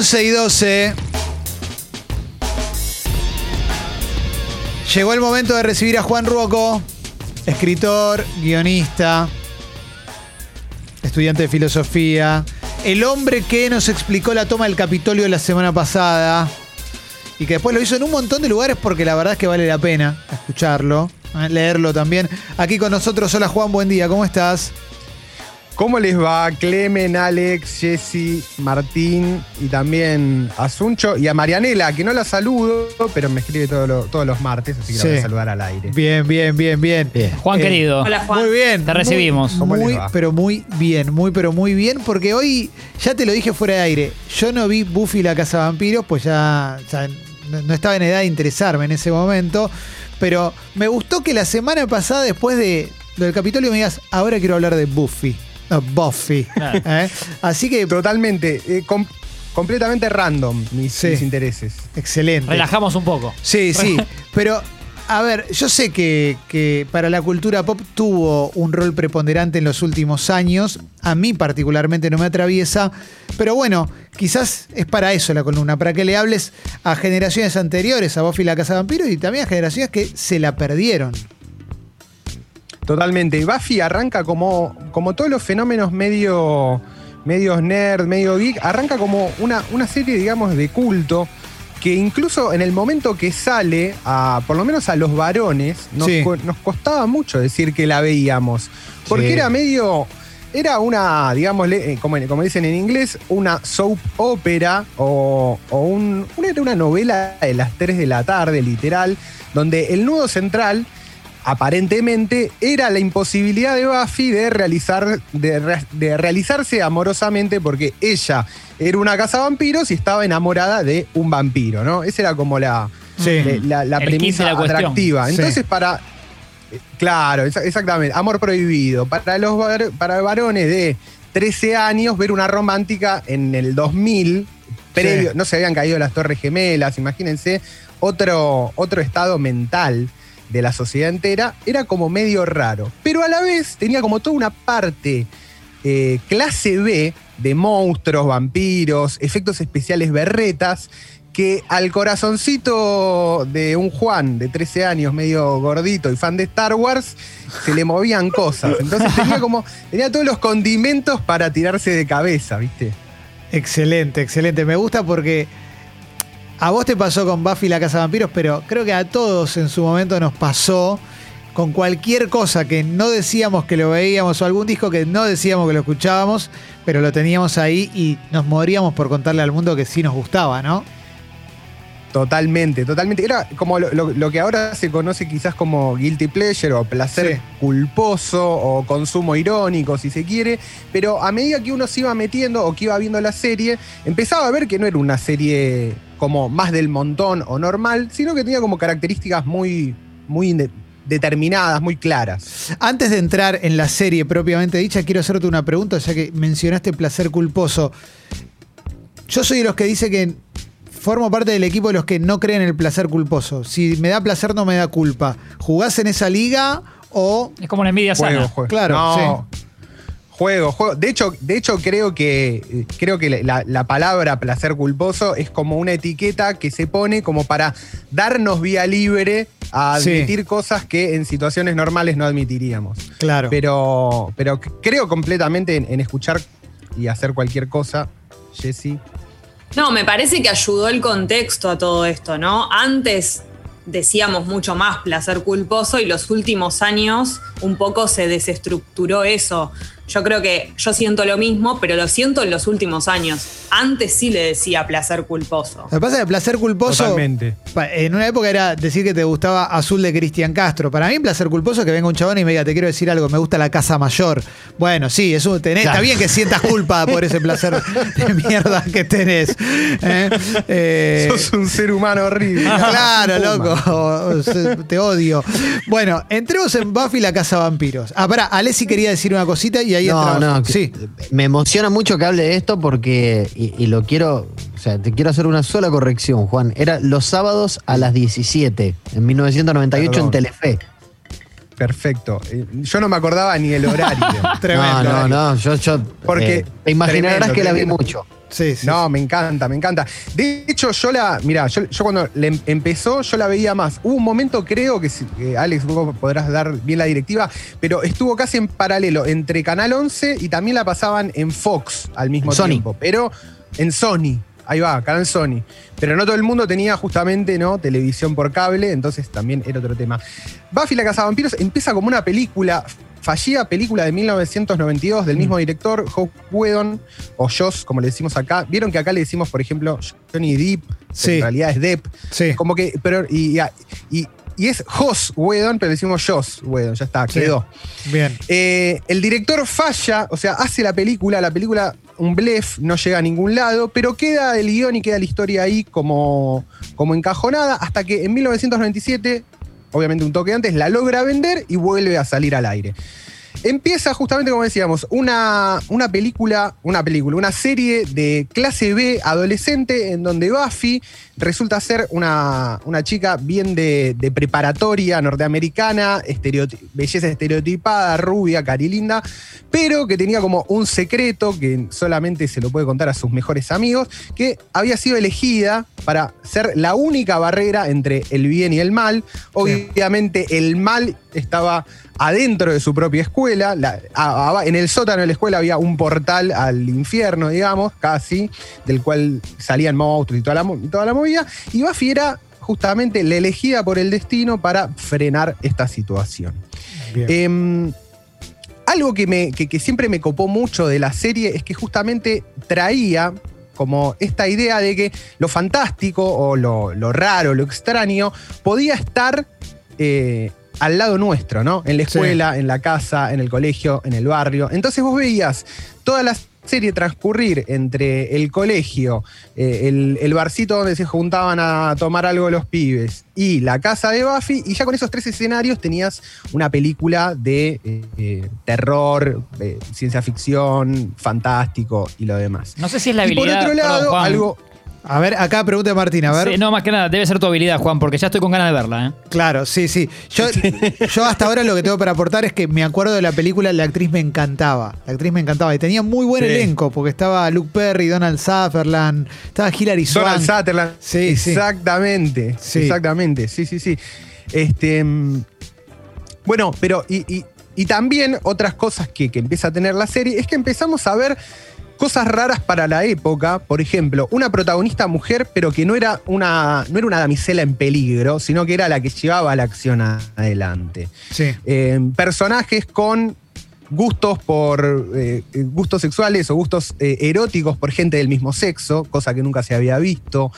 11 y 12. Llegó el momento de recibir a Juan Ruoco, escritor, guionista, estudiante de filosofía, el hombre que nos explicó la toma del Capitolio la semana pasada y que después lo hizo en un montón de lugares porque la verdad es que vale la pena escucharlo, ¿eh? leerlo también. Aquí con nosotros, hola Juan, buen día, ¿cómo estás? ¿Cómo les va? Clemen, Alex, Jesse, Martín y también a Suncho y a Marianela, que no la saludo, pero me escribe todo lo- todos los martes, así que la voy Sí. a saludar al aire. Bien, bien, bien, bien. Juan Eh, querido. Hola, Juan. Muy bien. Te recibimos. Muy, ¿Cómo les muy, va? pero muy bien, muy, pero muy bien, porque hoy, ya te lo dije fuera de aire, yo no vi Buffy la Casa de Vampiros, pues ya, ya no, no estaba en edad de interesarme en ese momento, pero me gustó que la semana pasada, después de lo del Capitolio, me digas, ahora quiero hablar de Buffy. No, Buffy. Claro. ¿Eh? Así que, Totalmente, eh, com- completamente random mis, Sí. mis intereses. excelente. Relajamos un poco. Sí, sí. Pero, a ver, yo sé que, que para la cultura pop tuvo un rol preponderante en los últimos años. A mí particularmente no me atraviesa. Pero bueno, quizás es para eso la columna, para que le hables a generaciones anteriores, a Buffy la Casa de y también a generaciones que se la perdieron. Totalmente. Buffy arranca como, como todos los fenómenos medio, medios nerd, medio geek, arranca como una, una serie, digamos, de culto que incluso en el momento que sale, a, por lo menos a los varones, nos, Sí. co- nos costaba mucho decir que la veíamos. Porque Sí. era medio. Era una, digamos, como, como dicen en inglés, una soap opera o, o un- una, era una novela de las 3 de la tarde, literal, donde el nudo central aparentemente era la imposibilidad de Buffy de realizar de, re- de realizarse amorosamente porque ella era una casa vampiros y estaba enamorada de un vampiro, ¿no? Esa era como la, Sí. la, premisa cuestión. atractiva. Sí. Entonces, para. Claro, exa- exactamente. Amor prohibido. Para los var- para varones de 13 años, ver una romántica en el 2000, previo, Sí. no se habían caído las Torres Gemelas, imagínense, otro, otro estado mental de la sociedad entera, era como medio raro. Pero a la vez tenía como toda una parte eh, clase B de monstruos, vampiros, efectos especiales berretas, que al corazoncito de un Juan de 13 años, medio gordito y fan de Star Wars, se le movían cosas. Entonces tenía como, tenía todos los condimentos para tirarse de cabeza, ¿viste? Excelente, excelente. Me gusta porque a vos te pasó con Buffy la Casa de Vampiros, pero creo que a todos en su momento nos pasó con cualquier cosa que no decíamos que lo veíamos o algún disco que no decíamos que lo escuchábamos, pero lo teníamos ahí y nos moríamos por contarle al mundo que sí nos gustaba, ¿no? Totalmente, totalmente. Era como lo, lo- lo que ahora se conoce quizás como guilty pleasure o placer Sí. culposo o consumo irónico, si se quiere. Pero a medida que uno se iba metiendo o que iba viendo la serie, empezaba a ver que no era una serie como más del montón o normal, sino que tenía como características muy, muy determinadas, muy claras. Antes de entrar en la serie propiamente dicha, quiero hacerte una pregunta, ya que mencionaste placer culposo. Yo soy de los que dice que formo parte del equipo de los que no creen en el placer culposo. Si me da placer, no me da culpa. ¿Jugás en esa liga o.? Es como una envidia Juego, sana. juego. Claro, No, Juego, juego. De hecho, de hecho creo que creo que la, la palabra placer culposo es como una etiqueta que se pone como para darnos vía libre a Sí. admitir cosas que en situaciones normales no admitiríamos. Claro. Pero, pero creo completamente en, en escuchar y hacer cualquier cosa, Jesse. No, me parece que ayudó el contexto a todo esto, ¿no? Antes decíamos mucho más placer culposo y los últimos años un poco se desestructuró eso. Yo creo que yo siento lo mismo, pero lo siento en los últimos años. Antes sí le decía placer culposo. Lo que pasa es que placer culposo. Totalmente. En una época era decir que te gustaba Azul de Cristian Castro. Para mí, placer culposo es que venga un chabón y me diga, te quiero decir algo, me gusta la casa mayor. Bueno, sí, eso tenés, está bien que sientas culpa por ese placer de mierda que tenés. ¿eh? Eh, Sos un ser humano horrible. Claro, loco. Te odio. Bueno, entremos en Buffy la Casa Vampiros. Ah, pará, Alessi quería decir una cosita y ahí No, entramos. no, Sí. me emociona mucho que hable de esto porque, y, y lo quiero, o sea, te quiero hacer una sola corrección, Juan. Era los sábados a las 17, en 1998 Perdón. en Telefe. Perfecto. Yo no me acordaba ni el horario. Tremendo. No, no, no, yo, yo Porque- eh, te imaginarás tremendo, que la vi tremendo. mucho. Sí, sí. No, me encanta, me encanta. De hecho, yo la. Mira, yo, yo cuando le em- empezó, yo la veía más. Hubo un momento, creo que, Alex, vos podrás dar bien la directiva, pero estuvo casi en paralelo entre Canal 11 y también la pasaban en Fox al mismo Sony. tiempo. Pero en Sony. Ahí va, Canal Sony. Pero no todo el mundo tenía justamente ¿no? televisión por cable, entonces también era otro tema. Buffy la Cazavampiros empieza como una película, fallida película de 1992 del mismo director, Joe Whedon, o Joss, como le decimos acá. Vieron que acá le decimos, por ejemplo, Johnny Depp, Sí. en realidad es Depp. Sí. Como que, pero, y, y, y es Joss Whedon, pero le decimos Joss Whedon, ya está, Sí. quedó. Bien. Eh, el director falla, o sea, hace la película, la película un blef, no llega a ningún lado, pero queda el guion y queda la historia ahí como, como encajonada, hasta que en 1997, obviamente un toque antes, la logra vender y vuelve a salir al aire. Empieza justamente, como decíamos, una, una película, una película, una serie de clase B adolescente en donde Buffy resulta ser una, una chica bien de, de preparatoria norteamericana, estereoti- belleza estereotipada, rubia, carilinda, pero que tenía como un secreto que solamente se lo puede contar a sus mejores amigos, que había sido elegida para ser la única barrera entre el bien y el mal. Obviamente el mal estaba adentro de su propia escuela, la- a- a- en el sótano de la escuela había un portal al infierno, digamos, casi, del cual salían monstruos y toda la, toda la movida, y Buffy era justamente la elegida por el destino para frenar esta situación. Em, algo que, me, que, que siempre me copó mucho de la serie es que justamente traía como esta idea de que lo fantástico o lo, lo raro, lo extraño, podía estar eh, al lado nuestro, ¿no? En la Sí. escuela, en la casa, en el colegio, en el barrio. Entonces vos veías toda la serie transcurrir entre el colegio, eh, el, el barcito donde se juntaban a tomar algo los pibes y la casa de Buffy, y ya con esos tres escenarios tenías una película de eh, eh, terror, eh, ciencia ficción, fantástico y lo demás. No sé si es la y por otro perdón, lado, Juan. algo... A ver, acá pregunta Martín, a ver. Sí, no, más que nada, debe ser tu habilidad, Juan, porque ya estoy con ganas de verla, ¿eh? Claro, sí, sí. Yo, yo hasta ahora lo que tengo para aportar es que me acuerdo de la película, la actriz me encantaba. La actriz me encantaba. Y tenía muy buen Sí. elenco, porque estaba Luke Perry, Donald Sutherland, estaba Hilary Donald Swank. Sutherland. Sí, sí. Exactamente. Sí. Exactamente. Sí, sí, sí. Este. mm, Bueno, pero. Y, y- y también otras cosas que, que empieza a tener la serie es que empezamos a ver cosas raras para la época. Por ejemplo, una protagonista mujer, pero que no era una, no era una damisela en peligro, sino que era la que llevaba la acción adelante. Sí. Eh, personajes con gustos por eh, gustos sexuales o gustos eh, eróticos por gente del mismo sexo, cosa que nunca se había visto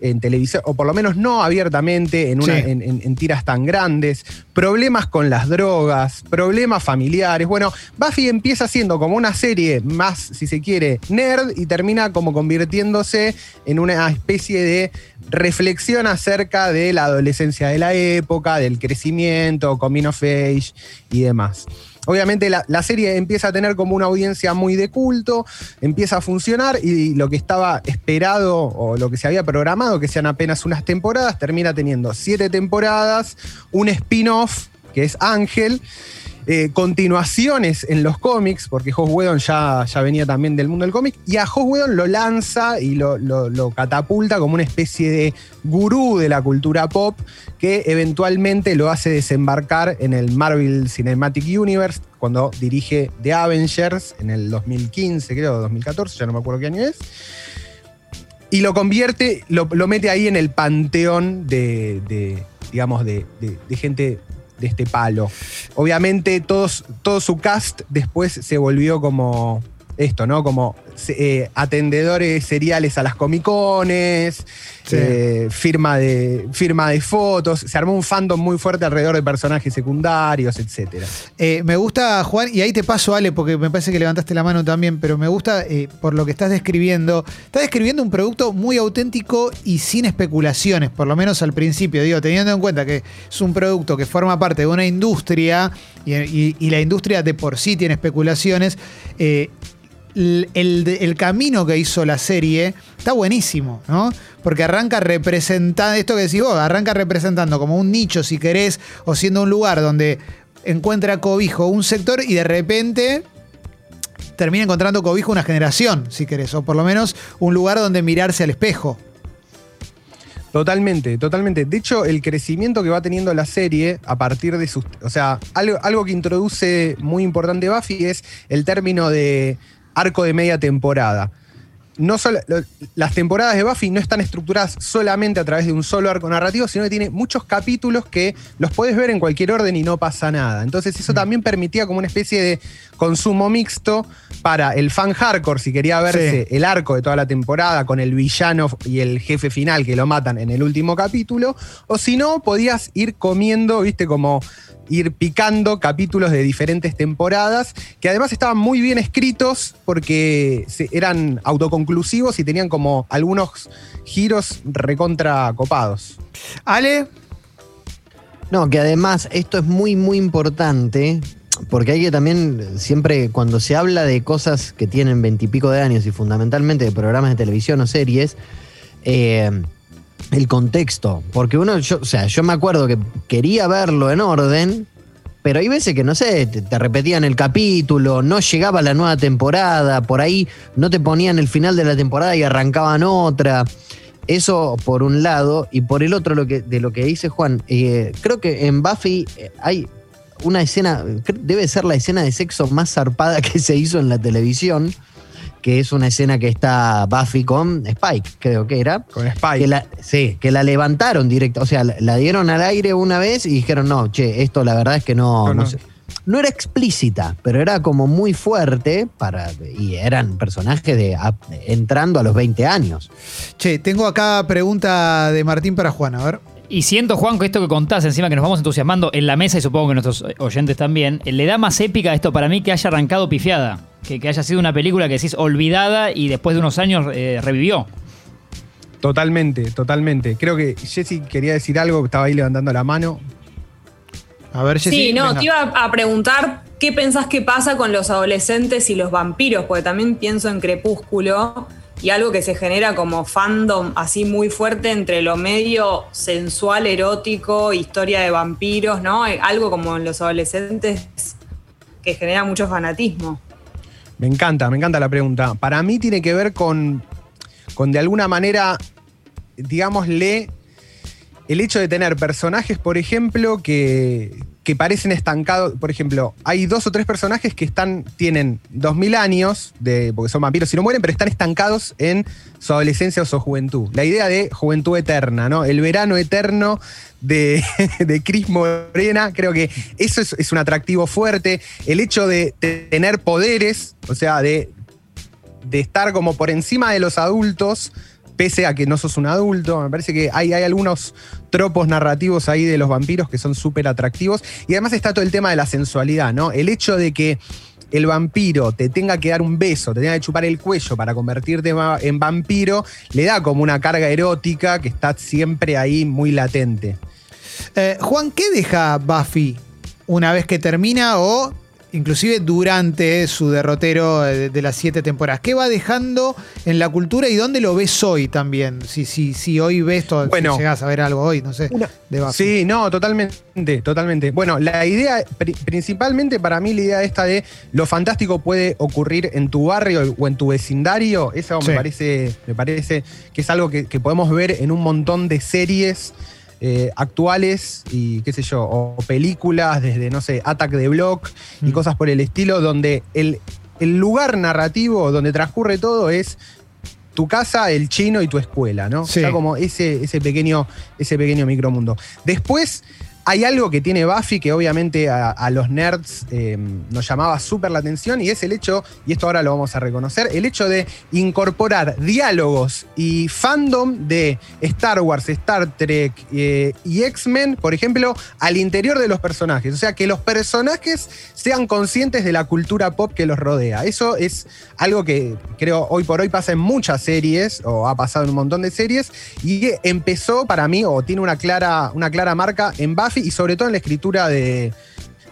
en televisión, o por lo menos no abiertamente en, una- Sí. en- en- en tiras tan grandes, problemas con las drogas, problemas familiares. Bueno, Buffy empieza siendo como una serie más, si se quiere, nerd y termina como convirtiéndose en una especie de reflexión acerca de la adolescencia de la época, del crecimiento, coming of age y demás. Obviamente la, la serie empieza a tener como una audiencia muy de culto, empieza a funcionar y lo que estaba esperado o lo que se había programado, que sean apenas unas temporadas, termina teniendo siete temporadas, un spin-off que es Ángel, eh, continuaciones en los cómics, porque Joss Whedon ya, ya venía también del mundo del cómic, y a Joss Whedon lo lanza y lo, lo- lo catapulta como una especie de gurú de la cultura pop que eventualmente lo hace desembarcar en el Marvel Cinematic Universe cuando dirige The Avengers en el 2015, creo, 2014, ya no me acuerdo qué año es. Y lo convierte, lo, mete ahí en el panteón de, de, digamos, de, de- de gente de este palo. Obviamente todos, todo su cast después se volvió como esto, ¿no? Como eh, atendedores seriales a las comicones, Sí. eh, firma, de, firma de fotos, se armó un fandom muy fuerte alrededor de personajes secundarios, etc. Eh, me gusta, Juan, y ahí te paso, Ale, porque me parece que levantaste la mano también, pero me gusta por lo que estás describiendo. Estás describiendo un producto muy auténtico y sin especulaciones, por lo menos al principio. Digo, teniendo en cuenta que es un producto que forma parte de una industria y, y- y la industria de por sí tiene especulaciones. El camino que hizo la serie está buenísimo, ¿no? Porque arranca representando, esto que decís vos, arranca representando como un nicho, si querés, o siendo un lugar donde encuentra cobijo un sector y de repente termina encontrando cobijo una generación, si querés, o por lo menos un lugar donde mirarse al espejo. Totalmente, totalmente. De hecho, el crecimiento que va teniendo la serie a partir de sus. O sea, algo, algo que introduce muy importante Buffy es el término de arco de media temporada. No solo, las temporadas de Buffy no están estructuradas solamente a través de un solo arco narrativo, sino que tiene muchos capítulos que los puedes ver en cualquier orden y no pasa nada. Entonces eso también permitía como una especie de consumo mixto para el fan hardcore, si quería verse el arco de toda la temporada con el villano y el jefe final que lo matan en el último capítulo, o si no, podías ir comiendo, viste, como ir picando capítulos de diferentes temporadas, que además estaban muy bien escritos porque eran autoconclusivos y tenían como algunos giros recontra copados. Ale. No, que además esto es muy, muy importante porque hay que también, siempre cuando se habla de cosas que tienen veintipico de años y fundamentalmente de programas de televisión o series, eh, el contexto. Porque uno, yo, o sea, yo me acuerdo que quería verlo en orden, pero hay veces que, no sé, te, repetían el capítulo, no llegaba la nueva temporada, por ahí no te ponían el final de la temporada y arrancaban otra. Eso por un lado, y por el otro lo que, de lo que dice Juan, eh, creo que en Buffy eh, hay una escena, debe ser la escena de sexo más zarpada que se hizo en la televisión, que es una escena que está Buffy con Spike, creo que era. Con Spike. Que la, sí, que la levantaron directo. O sea, la, dieron al aire una vez y dijeron, no, che, esto la verdad es que no. No, no. era explícita, pero era como muy fuerte para. Y eran personajes de entrando a los 20 años. Che, tengo acá pregunta de Martín para Juan, a ver. Y siento, Juan, que esto que contás, encima que nos vamos entusiasmando en la mesa y supongo que nuestros oyentes también, le da más épica esto para mí que haya arrancado pifiada que, haya sido una película que decís olvidada y después de unos años eh, revivió. Totalmente, totalmente. Creo que Jesse quería decir algo, estaba ahí levantando la mano. A ver, Jessy. Sí, no, te iba a preguntar qué pensás que pasa con los adolescentes y los vampiros, porque también pienso en Crepúsculo y algo que se genera como fandom así muy fuerte entre lo medio sensual, erótico, historia de vampiros, ¿no? Algo como en los adolescentes que genera mucho fanatismo. Me encanta, me encanta la pregunta. Para mí tiene que ver con, con de alguna manera, digámosle, el hecho de tener personajes, por ejemplo, que, que parecen estancados. Por ejemplo, hay dos o tres personajes que están, tienen 2000 años, de, porque son vampiros y no mueren, pero están estancados en su adolescencia o su juventud. La idea de juventud eterna, ¿no? El verano eterno de, de Cris Morena, creo que eso es, es un atractivo fuerte. El hecho de tener poderes, o sea, de, de estar como por encima de los adultos pese a que no sos un adulto. Me parece que hay, hay algunos tropos narrativos ahí de los vampiros que son súper atractivos. Y además está todo el tema de la sensualidad, ¿no? El hecho de que el vampiro te tenga que dar un beso, te tenga que chupar el cuello para convertirte en vampiro, le da como una carga erótica que está siempre ahí muy latente. Eh, Juan, ¿qué deja Buffy una vez que termina o inclusive durante su derrotero de, las siete temporadas. ¿Qué va dejando en la cultura y dónde lo ves hoy también? Si, si, si hoy ves todo, bueno, si a ver algo hoy, no sé. sí, no, totalmente, totalmente. Bueno, la idea, principalmente para mí, la idea esta de lo fantástico puede ocurrir en tu barrio o en tu vecindario, eso me, parece, me parece que es algo que, que podemos ver en un montón de series. Eh, actuales y qué sé yo, o películas desde, no sé, Attack the Block y mm. cosas por el estilo, donde el, el lugar narrativo donde transcurre todo es tu casa, el chino y tu escuela, ¿no? O sea, como ese, ese, pequeño, ese pequeño micromundo. Después hay algo que tiene Buffy que obviamente a, los nerds eh, nos llamaba súper la atención y es el hecho, y esto ahora lo vamos a reconocer, el hecho de incorporar diálogos y fandom de Star Wars, Star Trek eh, y X-Men, por ejemplo, al interior de los personajes. O sea, que los personajes sean conscientes de la cultura pop que los rodea. Eso es algo que creo hoy por hoy pasa en muchas series, o ha pasado en un montón de series, y empezó para mí, o tiene una clara, una clara marca en Buffy y sobre todo en la escritura de,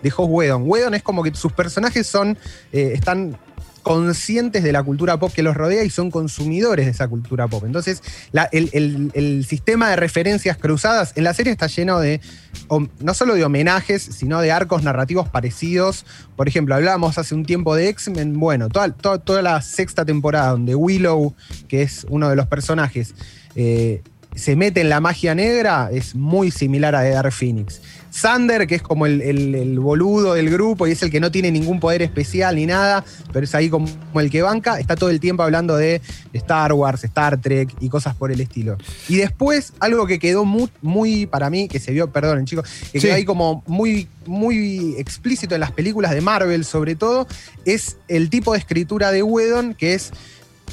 de Whedon. Whedon es como que sus personajes son, eh, están conscientes de la cultura pop que los rodea y son consumidores de esa cultura pop. Entonces, el, el- sistema de referencias cruzadas en la serie está lleno de, no solo de homenajes, sino de arcos narrativos parecidos. Por ejemplo, hablábamos hace un tiempo de X-Men, bueno, toda, toda, toda la sexta temporada donde Willow, que es uno de los personajes, eh, se mete en la magia negra, es muy similar a Dark Phoenix. Sander, que es como el, el- el boludo del grupo y es el que no tiene ningún poder especial ni nada, pero es ahí como el que banca, está todo el tiempo hablando de Star Wars, Star Trek y cosas por el estilo. Y después, algo que quedó muy, muy para mí, que se vio, perdonen chicos, que Sí. quedó ahí como muy, muy explícito en las películas de Marvel sobre todo, es el tipo de escritura de Whedon, que es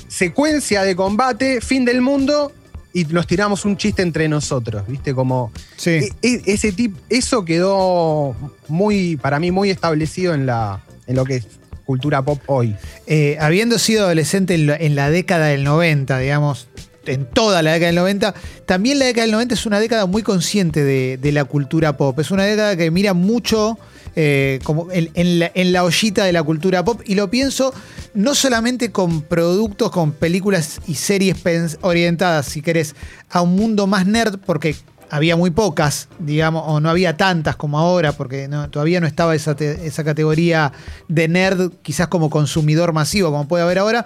secuencia de combate, fin del mundo. Y nos tiramos un chiste entre nosotros, ¿viste? Como Sí. e- e- ese tip, eso quedó muy, para mí, muy establecido en, la, en lo que es cultura pop hoy. Eh, habiendo sido adolescente en la, en la década del 90, digamos, en toda la década del 90, también la década del 90 es una década muy consciente de, la cultura pop. Es una década que mira mucho eh, como en, la, en la ollita de la cultura pop y lo pienso no solamente con productos, con películas y series orientadas, si querés, a un mundo más nerd, porque había muy pocas, digamos, o no había tantas como ahora, porque no- todavía no estaba esa, te- esa categoría de nerd, quizás como consumidor masivo, como puede haber ahora.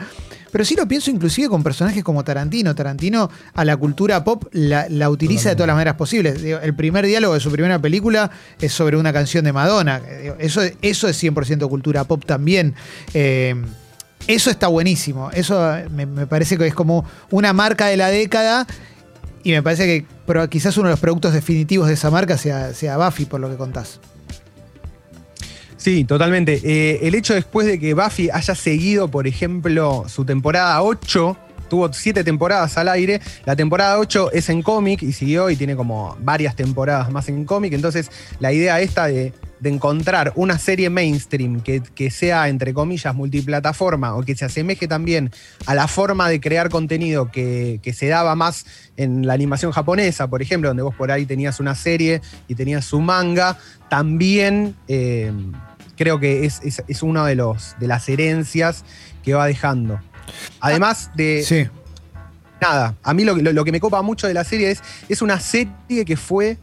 Pero sí lo pienso inclusive con personajes como Tarantino. Tarantino a la cultura pop la, la utiliza de todas las maneras posibles. El primer diálogo de su primera película es sobre una canción de Madonna. Eso, eso es 100% cultura pop también. Eh, eso está buenísimo. Eso me, me parece que es como una marca de la década. Y me parece que pero quizás uno de los productos definitivos de esa marca sea, sea Buffy, por lo que contás. Sí, totalmente. Eh, el hecho después de que Buffy haya seguido, por ejemplo, su temporada 8, tuvo siete temporadas al aire, la temporada 8 es en cómic y siguió y tiene como varias temporadas más en cómic, entonces la idea esta de, de encontrar una serie mainstream que, que sea, entre comillas, multiplataforma o que se asemeje también a la forma de crear contenido que, que se daba más en la animación japonesa, por ejemplo, donde vos por ahí tenías una serie y tenías su manga, también eh, creo que es, es, es una de, los, de las herencias que va dejando. Además de, Sí. nada, a mí lo, lo- lo que me copa mucho de la serie es, es una serie que fue,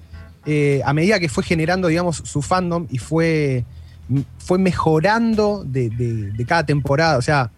eh, a medida que fue generando, digamos, su fandom y fue, fue mejorando de, cada temporada. O sea,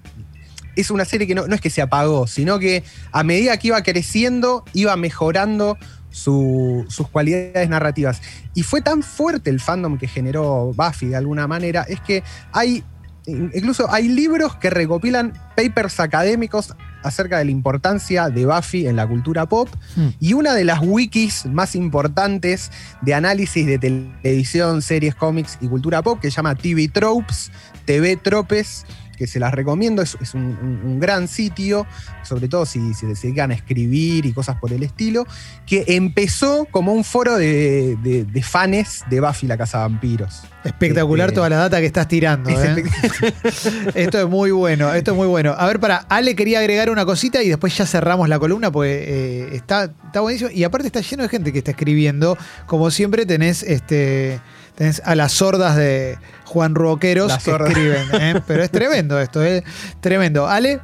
es una serie que no, es que se apagó, sino que a medida que iba creciendo, iba mejorando su- sus cualidades narrativas. Y fue tan fuerte el fandom que generó Buffy de alguna manera, es que hay, incluso hay libros que recopilan papers académicos acerca de la importancia de Buffy en la cultura pop. Mm. Y una de las wikis más importantes de análisis de televisión, series, cómics y cultura pop, que se llama TV Tropes, TV Tropes, que se las recomiendo, es, es un, un- un gran sitio, sobre todo si, si se dedican a escribir y cosas por el estilo, que empezó como un foro de, de, de fans de Buffy la Casa Vampiros. Espectacular Este, toda la data que estás tirando. Es ¿eh? Esto es muy bueno, esto es muy bueno. A ver, para, Ale quería agregar una cosita y después ya cerramos la columna porque eh, está, está buenísimo. Y aparte está lleno de gente que está escribiendo. Como siempre tenés este. Tenés a las sordas de Juan Roqueros Las que sordas. escriben. ¿eh? Pero es tremendo esto, ¿eh? Tremendo. Ale,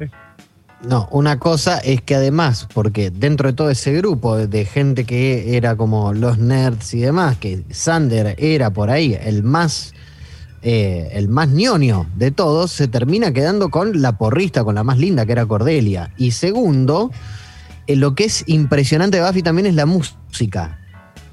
No, una cosa es que además, porque dentro de todo ese grupo de, de gente que era como los nerds y demás, que Sander era por ahí el más, eh, el más ñoño de todos, se termina quedando con la porrista, con la más linda, que era Cordelia. Y segundo, eh, lo que es impresionante de Buffy también es la música.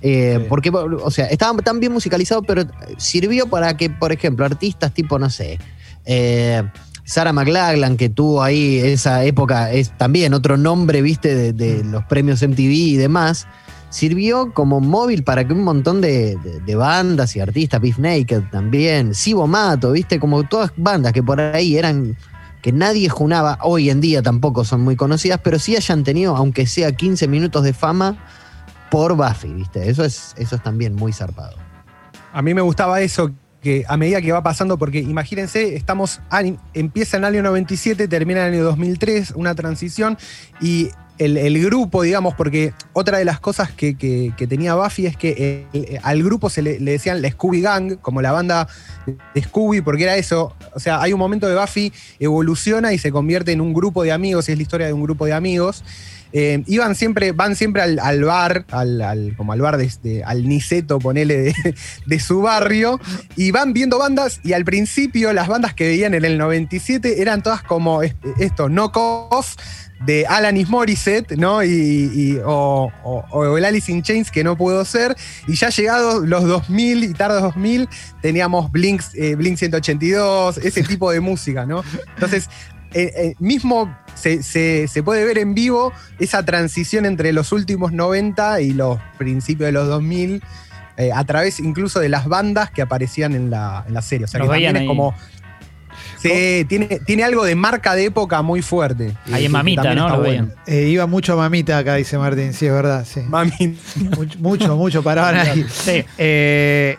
Eh, Sí. Porque, o sea, estaba tan bien musicalizado, pero sirvió para que, por ejemplo, artistas tipo, no sé, eh, Sarah McLachlan, que tuvo ahí esa época, es también otro nombre, viste, de, de los premios MTV y demás, sirvió como móvil para que un montón de, de- de bandas y artistas, Beef Naked también, Sibo Mato, viste, como todas bandas que por ahí eran que nadie junaba, hoy en día tampoco son muy conocidas, pero sí hayan tenido, aunque sea 15 minutos de fama, por Buffy, viste, eso es, eso es también muy zarpado. A mí me gustaba eso, que a medida que va pasando, porque imagínense, estamos, empieza en el año 97, termina en el año 2003, una transición, y el, grupo, digamos, porque otra de las cosas que, tenía Buffy es que al grupo se le, le decían la Scooby Gang, como la banda de Scooby, porque era eso. O sea, hay un momento de Buffy evoluciona y se convierte en un grupo de amigos, y es la historia de un grupo de amigos. Eh, iban siempre, van siempre al, al bar, al, al- como al bar de, de- al Niceto, ponele, de, su barrio, y van viendo bandas, y al principio las bandas que veían en el 97 eran todas como es- esto, knock-off de Alanis Morissette, ¿no? Y, o el Alice in Chains, que no pudo ser. Y ya llegados los 2000 y tarde 2000, teníamos Blink, eh, Blink 182, ese tipo de música, ¿no? Entonces, eh, eh, mismo se, se- se puede ver en vivo esa transición entre los últimos 90 y los principios de los 2000. eh, a través incluso de las bandas que aparecían en la, en la serie. O sea, Los que también es como. Sí, tiene, tiene algo de marca de época muy fuerte. Ahí en Mamita, ¿no? está Lo bueno. Eh, iba mucho mamita acá, dice Martín, sí, es verdad, sí. Mami. Mucho, mucho, mucho paraban ahí. Sí. Eh,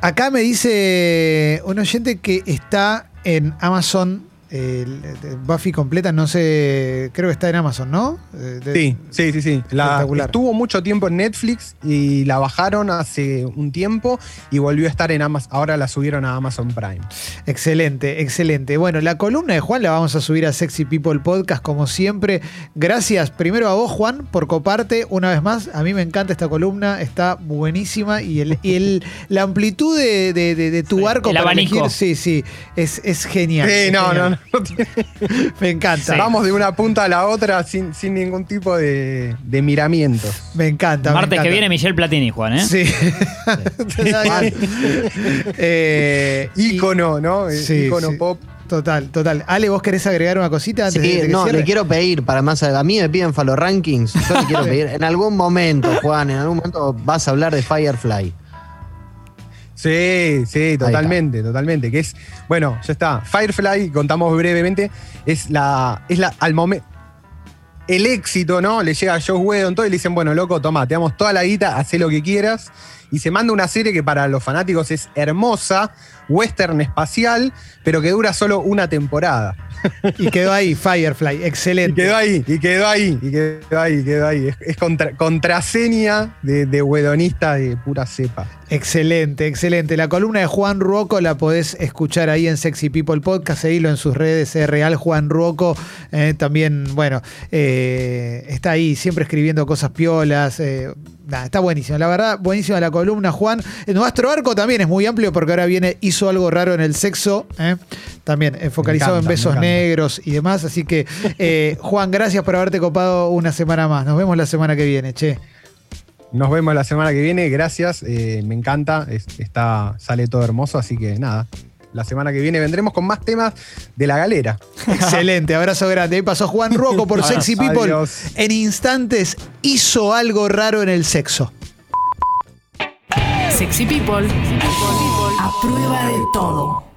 acá me dice un oyente que está en Amazon. Eh, Buffy completa, no sé, creo que está en Amazon, ¿no? Eh, de- Sí, sí, sí, sí. La, estuvo mucho tiempo en Netflix y la bajaron hace un tiempo y volvió a estar en Amazon. Ahora la subieron a Amazon Prime. Excelente, excelente. Bueno, la columna de Juan la vamos a subir a Sexy People Podcast como siempre. Gracias primero a vos, Juan, por coparte una vez más. A mí me encanta esta columna, está buenísima y, el, y el- la amplitud de, de- de- de tu Sí, arco el para abanico. elegir, sí, sí, es, es genial. Sí, es no, genial. no, no. Me encanta. Vamos de una punta a la otra sin, sin ningún tipo de, de miramientos. Me encanta. me Martes que viene Michelle Platini, Juan, ¿eh? Sí. eh, y- Ícono, ¿no? Eh, Sí, Ícono sí. pop. Total, total. Ale, ¿vos querés agregar una cosita antes de, Sí, de que no, cierre? le quiero pedir para más. A mí me piden Falo Rankings. Yo le quiero pedir. En algún momento, Juan, en algún momento vas a hablar de Firefly. Sí, sí, totalmente, totalmente. Que es, bueno, ya está. Firefly, contamos brevemente, es la, es la, al momento, el éxito, ¿no? Le llega a Joe Whedon todo y le dicen, bueno, loco, toma, te damos toda la guita, haz lo que quieras. Y se manda una serie que para los fanáticos es hermosa, western espacial, pero que dura solo una temporada. Y quedó ahí, Firefly. Y Excelente. quedó ahí, y quedó ahí, y quedó ahí, quedó ahí. Es, es contra- contraseña de, de Whedonista de pura cepa. Excelente, excelente. La columna de Juan Ruoco la podés escuchar ahí en Sexy People Podcast, seguilo en sus redes, es real Juan Ruoco. eh, también, bueno, eh, está ahí siempre escribiendo cosas piolas. eh, nada, está buenísimo. La verdad, buenísima la columna, Juan. Eh, Nuestro arco también es muy amplio porque ahora viene, hizo algo raro en el sexo, eh, también eh, focalizado encanta, en besos negros y demás. Así que, eh, Juan, gracias por haberte copado una semana más. Nos vemos la semana que viene, che. Nos vemos la semana que viene, gracias, eh, me encanta, es- está, sale todo hermoso, así que nada, la semana que viene vendremos con más temas de la galera. Excelente, abrazo grande. Ahí pasó Juan Ruoco por. Sexy People. Adiós. En instantes hizo algo raro en el sexo. Sexy People. A prueba de todo.